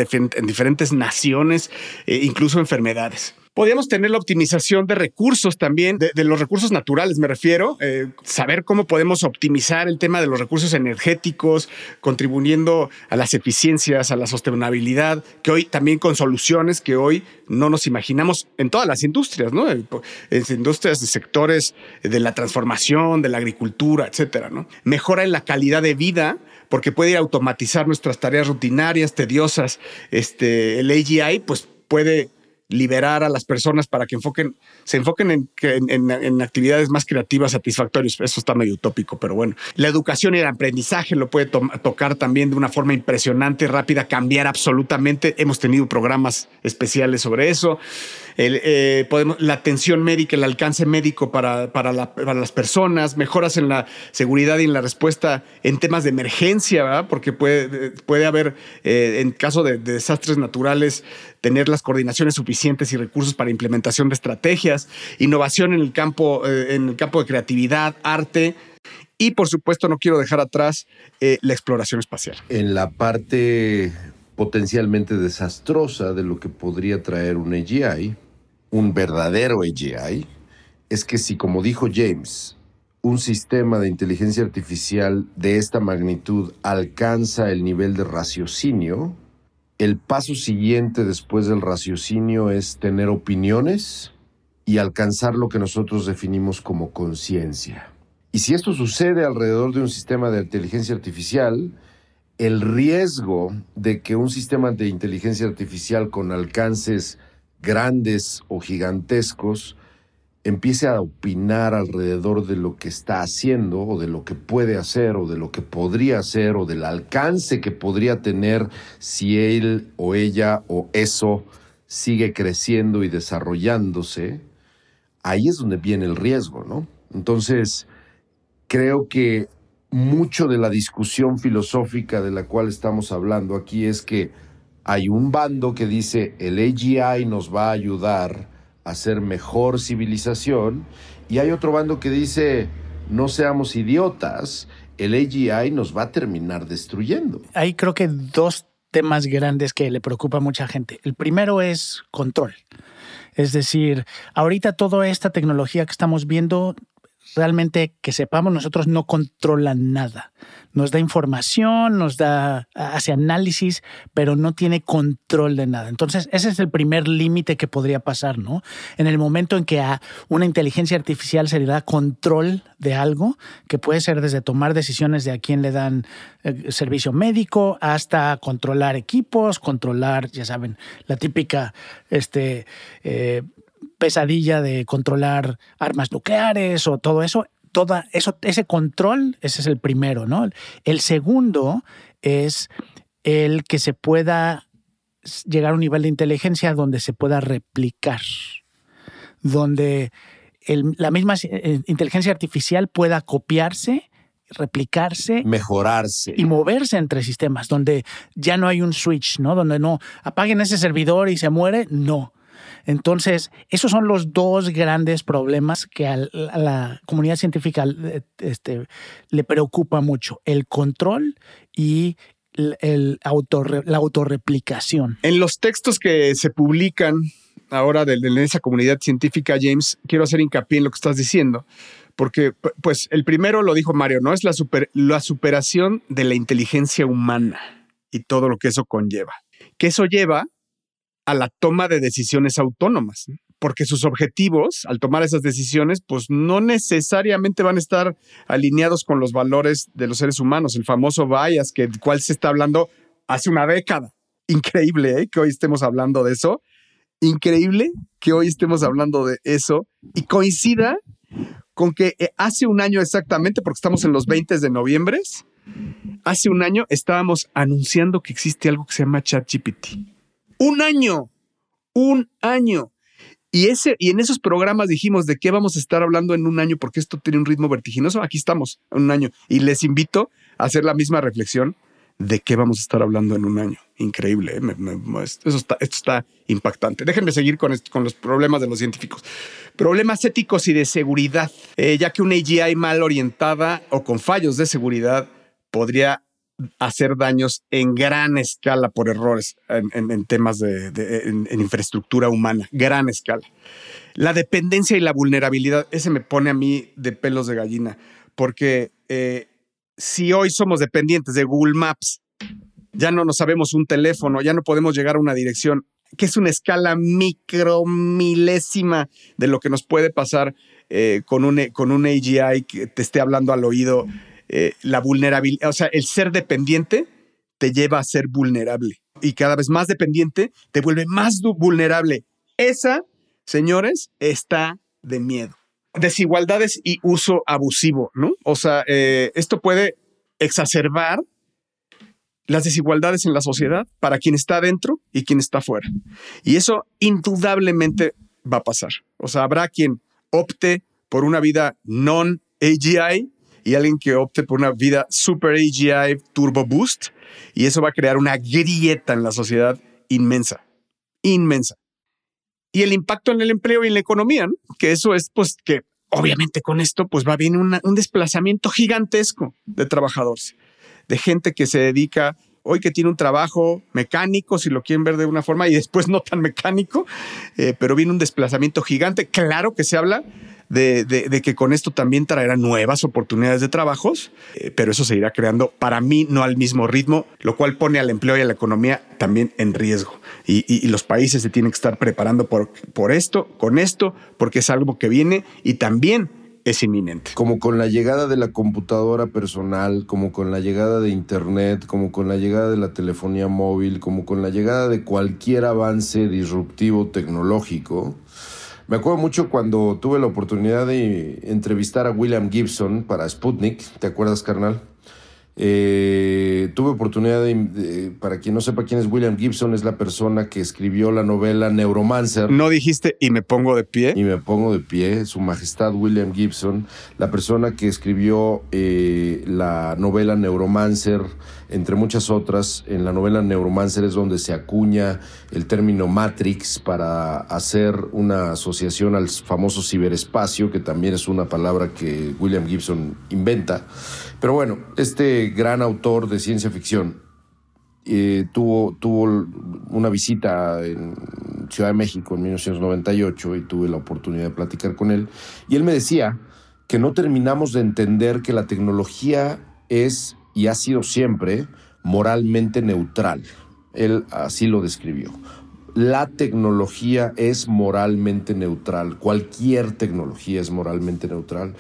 diferentes naciones, eh, incluso enfermedades. Podríamos tener la optimización de recursos también, de, los recursos naturales, me refiero, eh, saber cómo podemos optimizar el tema de los recursos energéticos, contribuyendo a las eficiencias, a la sostenibilidad, que hoy también con soluciones que hoy no nos imaginamos en todas las industrias, ¿no? En, industrias de sectores de la transformación, de la agricultura, etcétera, ¿no? Mejora en la calidad de vida porque puede automatizar nuestras tareas rutinarias, tediosas. Este, el AGI, pues puede liberar a las personas para que se enfoquen en, en, actividades más creativas, satisfactorias. Eso está medio utópico, pero bueno. La educación y el aprendizaje lo puede tocar también de una forma impresionante, rápida, cambiar absolutamente. Hemos tenido programas especiales sobre eso. Eh, podemos, la atención médica, el alcance médico para, para, las personas, mejoras en la seguridad y en la respuesta en temas de emergencia, porque puede, puede haber, eh, en caso de, desastres naturales, tener las coordinaciones suficientes y recursos para implementación de estrategias, innovación en el campo, eh, en el campo de creatividad, arte. Y por supuesto, no quiero dejar atrás la exploración espacial. En la parte potencialmente desastrosa de lo que podría traer un AGI, un verdadero AGI es que si, como dijo James, un sistema de inteligencia artificial de esta magnitud alcanza el nivel de raciocinio, el paso siguiente después del raciocinio es tener opiniones y alcanzar lo que nosotros definimos como conciencia. Y si esto sucede alrededor de un sistema de inteligencia artificial, el riesgo de que un sistema de inteligencia artificial con alcances grandes o gigantescos empiece a opinar alrededor de lo que está haciendo o de lo que puede hacer o de lo que podría hacer o del alcance que podría tener si él o ella o eso sigue creciendo y desarrollándose, ahí es donde viene el riesgo, ¿no? Entonces, creo que mucho de la discusión filosófica de la cual estamos hablando aquí es que hay un bando que dice el AGI nos va a ayudar a ser mejor civilización y hay otro bando que dice no seamos idiotas, el AGI nos va a terminar destruyendo. Hay creo que dos temas grandes que le preocupa a mucha gente. El primero es control. Es decir, ahorita toda esta tecnología que estamos viendo realmente que sepamos nosotros no controla nada. Nos da información, nos da, hace análisis, pero no tiene control de nada. Entonces, ese es el primer límite que podría pasar, ¿no? En el momento en que a una inteligencia artificial se le da control de algo, que puede ser desde tomar decisiones de a quién le dan eh, servicio médico hasta controlar equipos, controlar, ya saben, la típica, este, eh, pesadilla de controlar armas nucleares o todo eso, toda eso, ese control, ese es el primero, ¿no? El segundo es el que se pueda llegar a un nivel de inteligencia donde se pueda replicar, donde la misma eh, inteligencia artificial pueda copiarse, replicarse, mejorarse y moverse entre sistemas, donde ya no hay un switch, ¿no? Donde no apaguen ese servidor y se muere, no entonces, esos son los dos grandes problemas que a la comunidad científica eh, este, le preocupa mucho, el control y la autorreplicación. En los textos que se publican ahora de, esa comunidad científica, James, quiero hacer hincapié en lo que estás diciendo, porque pues el primero lo dijo Mario, ¿no? Es la, la superación de la inteligencia humana y todo lo que eso conlleva. Que eso lleva a la toma de decisiones autónomas, porque sus objetivos al tomar esas decisiones, pues no necesariamente van a estar alineados con los valores de los seres humanos. El famoso bias, que cual se está hablando hace una década. Increíble ¿eh? que hoy estemos hablando de eso. Increíble que hoy estemos hablando de eso y coincida con que eh, hace un año exactamente, porque estamos en los 20 de noviembre, hace un año estábamos anunciando que existe algo que se llama ChatGPT. Un año, un año. Y, ese, y en esos programas dijimos de qué vamos a estar hablando en un año, porque esto tiene un ritmo vertiginoso. Aquí estamos, en un año. Y les invito a hacer la misma reflexión de qué vamos a estar hablando en un año. Increíble, ¿eh? eso está, esto está impactante. Déjenme seguir con, con los problemas de los científicos. Problemas éticos y de seguridad, eh, ya que una AGI mal orientada o con fallos de seguridad podría hacer daños en gran escala por errores en, temas de, en, infraestructura humana, gran escala. La dependencia y la vulnerabilidad, ese me pone a mí de pelos de gallina, porque eh, si hoy somos dependientes de Google Maps, ya no nos sabemos un teléfono, ya no podemos llegar a una dirección, que es una escala micromilésima de lo que nos puede pasar eh, con, un, con un AGI que te esté hablando al oído, eh, la vulnerabilidad, o sea, el ser dependiente te lleva a ser vulnerable y cada vez más dependiente te vuelve más vulnerable. Esa, señores, está de miedo desigualdades y uso abusivo, ¿no? O sea, eh, esto puede exacerbar las desigualdades en la sociedad para quien está dentro y quien está fuera. Y eso indudablemente va a pasar. O sea, habrá quien opte por una vida non-AGI y alguien que opte por una vida super AGI Turbo Boost. Y eso va a crear una grieta en la sociedad inmensa, inmensa y el impacto en el empleo y en la economía, que eso es pues que obviamente con esto pues va a venir un desplazamiento gigantesco de trabajadores, de gente que se dedica hoy que tiene un trabajo mecánico, si lo quieren ver de una forma, y después no tan mecánico, eh, pero viene un desplazamiento gigante. Claro que se habla de, que con esto también traerá nuevas oportunidades de trabajos, eh, pero eso se irá creando para mí no al mismo ritmo, lo cual pone al empleo y a la economía también en riesgo. Y, los países se tienen que estar preparando por, por esto, con esto, porque es algo que viene y también es inminente. Como con la llegada de la computadora personal, como con la llegada de Internet, como con la llegada de la telefonía móvil, como con la llegada de cualquier avance disruptivo tecnológico, me acuerdo mucho cuando tuve la oportunidad de entrevistar a William Gibson para Sputnik, ¿te acuerdas, carnal? Eh, tuve oportunidad de, para quien no sepa quién es William Gibson, es la persona que escribió la novela Neuromancer. No dijiste y me pongo de pie. Y me pongo de pie, Su Majestad William Gibson, la persona que escribió eh, la novela Neuromancer entre muchas otras. En la novela Neuromancer es donde se acuña el término Matrix para hacer una asociación al famoso ciberespacio, que también es una palabra que William Gibson inventa. Pero bueno, este gran autor de ciencia ficción eh, tuvo, tuvo una visita en Ciudad de México en 1998 y tuve la oportunidad de platicar con él. Y él me decía que no terminamos de entender que la tecnología es y ha sido siempre moralmente neutral. Él así lo describió. La tecnología es moralmente neutral, cualquier tecnología es moralmente neutral.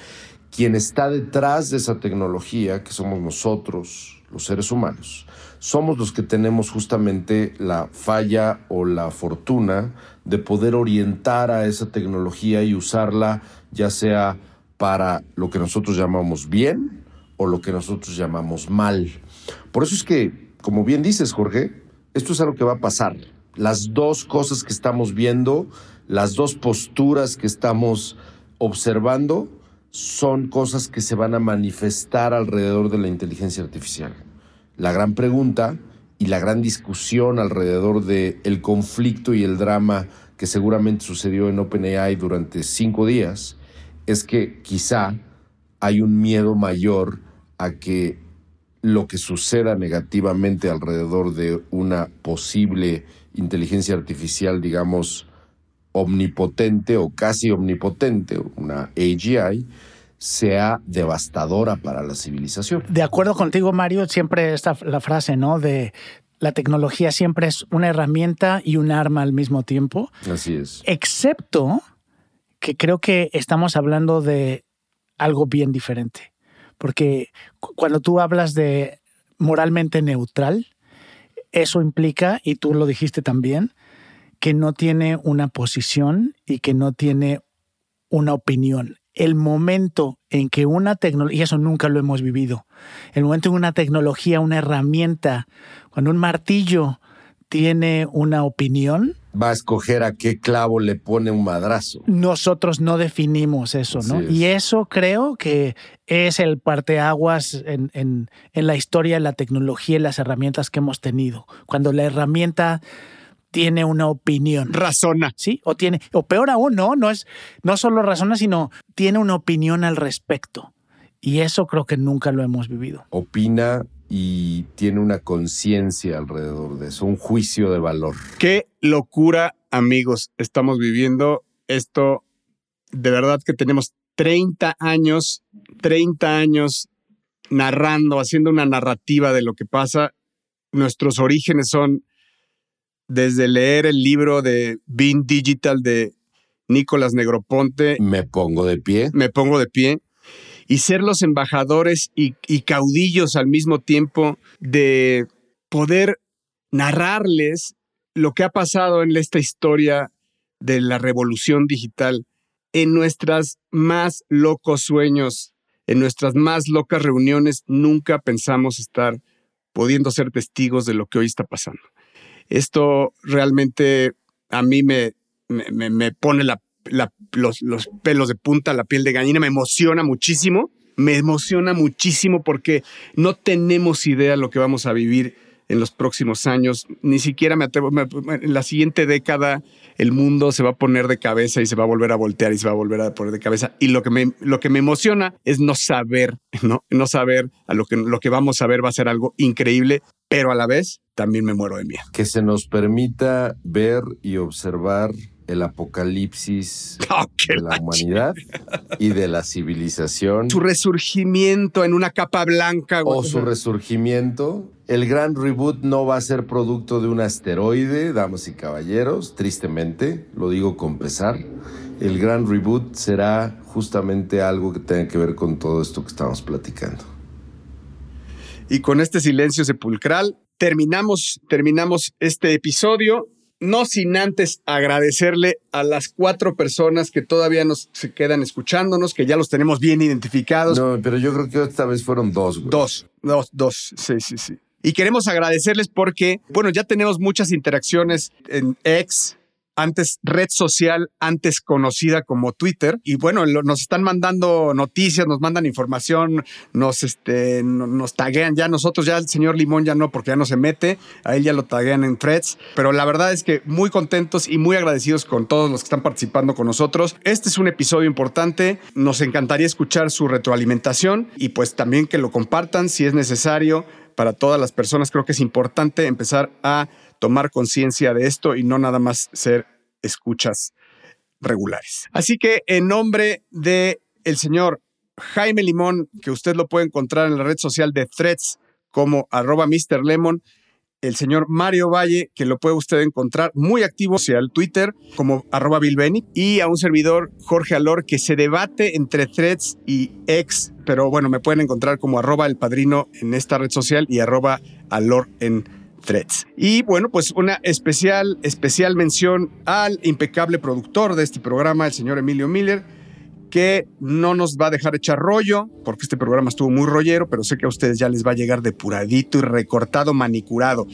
Quien está detrás de esa tecnología, que somos nosotros, los seres humanos, somos los que tenemos justamente la falla o la fortuna de poder orientar a esa tecnología y usarla ya sea para lo que nosotros llamamos bien o lo que nosotros llamamos mal. Por eso es que, como bien dices, Jorge, esto es algo que va a pasar. Las dos cosas que estamos viendo, las dos posturas que estamos observando, son cosas que se van a manifestar alrededor de la inteligencia artificial. La gran pregunta y la gran discusión alrededor del el conflicto y el drama que seguramente sucedió en OpenAI durante cinco días es que quizá hay un miedo mayor a que lo que suceda negativamente alrededor de una posible inteligencia artificial, digamos, omnipotente o casi omnipotente, una AGI, sea devastadora para la civilización. De acuerdo contigo, Mario, siempre está la frase, ¿no? De la tecnología siempre es una herramienta y un arma al mismo tiempo. Así es. Excepto que creo que estamos hablando de algo bien diferente. Porque cuando tú hablas de moralmente neutral, eso implica, y tú lo dijiste también, que no tiene una posición y que no tiene una opinión. El momento en que una tecnología, y eso nunca lo hemos vivido, el momento en una tecnología, una herramienta, cuando un martillo tiene una opinión, va a escoger a qué clavo le pone un madrazo. Nosotros no definimos eso, ¿no? Y eso creo que es el parteaguas en, en, en la historia de la tecnología y las herramientas que hemos tenido. Cuando la herramienta tiene una opinión. Razona. Sí, o tiene, o peor aún, no, no es, no solo razona, sino tiene una opinión al respecto. Y eso creo que nunca lo hemos vivido. Opina y tiene una conciencia alrededor de eso, un juicio de valor. Qué locura, amigos, estamos viviendo esto. De verdad que tenemos 30 años, 30 años narrando, haciendo una narrativa de lo que pasa. Nuestros orígenes son desde leer el libro de Bean Digital de Nicolás Negroponte. Me pongo de pie. Me pongo de pie y ser los embajadores y, caudillos al mismo tiempo de poder narrarles lo que ha pasado en esta historia de la revolución digital en nuestras más locos sueños, en nuestras más locas reuniones, nunca pensamos estar pudiendo ser testigos de lo que hoy está pasando. Esto realmente a mí me, me, me pone la los, los pelos de punta, la piel de gallina, me emociona muchísimo, me emociona muchísimo porque no tenemos idea lo que vamos a vivir en los próximos años. Ni siquiera me atrevo, en la siguiente década el mundo se va a poner de cabeza y se va a volver a voltear y se va a volver a poner de cabeza. Y lo que me, lo que me emociona es no saber, ¿no? No saber a lo que, lo que vamos a ver va a ser algo increíble, pero a la vez también me muero de miedo. Que se nos permita ver y observar el apocalipsis oh, de la, humanidad y de la civilización. Su resurgimiento en una capa blanca. O su resurgimiento. El gran reboot no va a ser producto de un asteroide, damas y caballeros, tristemente, lo digo con pesar. El gran reboot será justamente algo que tenga que ver con todo esto que estamos platicando. Y con este silencio sepulcral terminamos, terminamos este episodio no sin antes agradecerle a las cuatro personas que todavía nos se quedan escuchándonos, que ya los tenemos bien identificados. No, pero yo creo que esta vez fueron dos. Güey. Dos, dos, dos, sí, sí, sí. Y queremos agradecerles porque, bueno, ya tenemos muchas interacciones en X, antes red social, antes conocida como Twitter. Y bueno, nos están mandando noticias, nos mandan información, nos, este, nos taguean. Ya nosotros, ya el señor Limón ya no, porque ya no se mete. A él ya lo taguean en threads. Pero la verdad es que muy contentos y muy agradecidos con todos los que están participando con nosotros. Este es un episodio importante. Nos encantaría escuchar su retroalimentación y pues también que lo compartan si es necesario para todas las personas. Creo que es importante empezar a tomar conciencia de esto y no nada más ser escuchas regulares. Así que en nombre de el señor Jaime Limón, que usted lo puede encontrar en la red social de Threads como arroba Mr. Lemon, el señor Mario Valle, que lo puede usted encontrar muy activo hacia el Twitter como arroba y a un servidor Jorge Alor que se debate entre threads y ex, pero bueno, me pueden encontrar como arroba el padrino en esta red social y arroba Alor en Y bueno, pues una especial, especial mención al impecable productor de este programa, el señor Emilio Miller, que no nos va a dejar echar rollo, porque este programa estuvo muy rollero, pero sé que a ustedes ya les va a llegar depuradito y recortado, manicurado.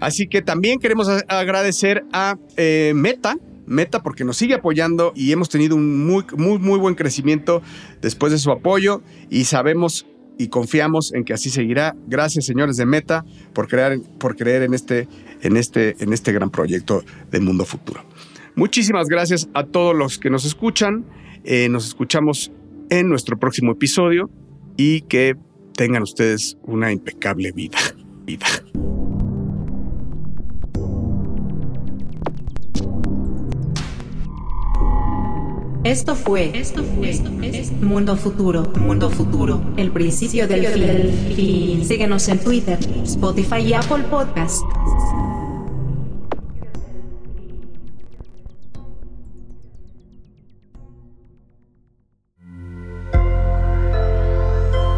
Así que también queremos agradecer a eh, Meta, Meta porque nos sigue apoyando y hemos tenido un muy, muy, muy buen crecimiento después de su apoyo y sabemos y confiamos en que así seguirá. Gracias, señores de Meta, por creer, por creer en, este, en, este, en este gran proyecto del mundo futuro. Muchísimas gracias a todos los que nos escuchan. Eh, nos escuchamos en nuestro próximo episodio y que tengan ustedes una impecable vida. Esto fue, esto fue, Mundo Futuro, Mundo Futuro, el principio del fin. Síguenos en Twitter, Spotify y Apple Podcasts.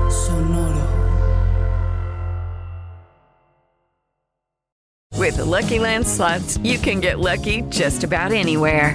Sonoro. With the Lucky Land slots, you can get lucky just about anywhere.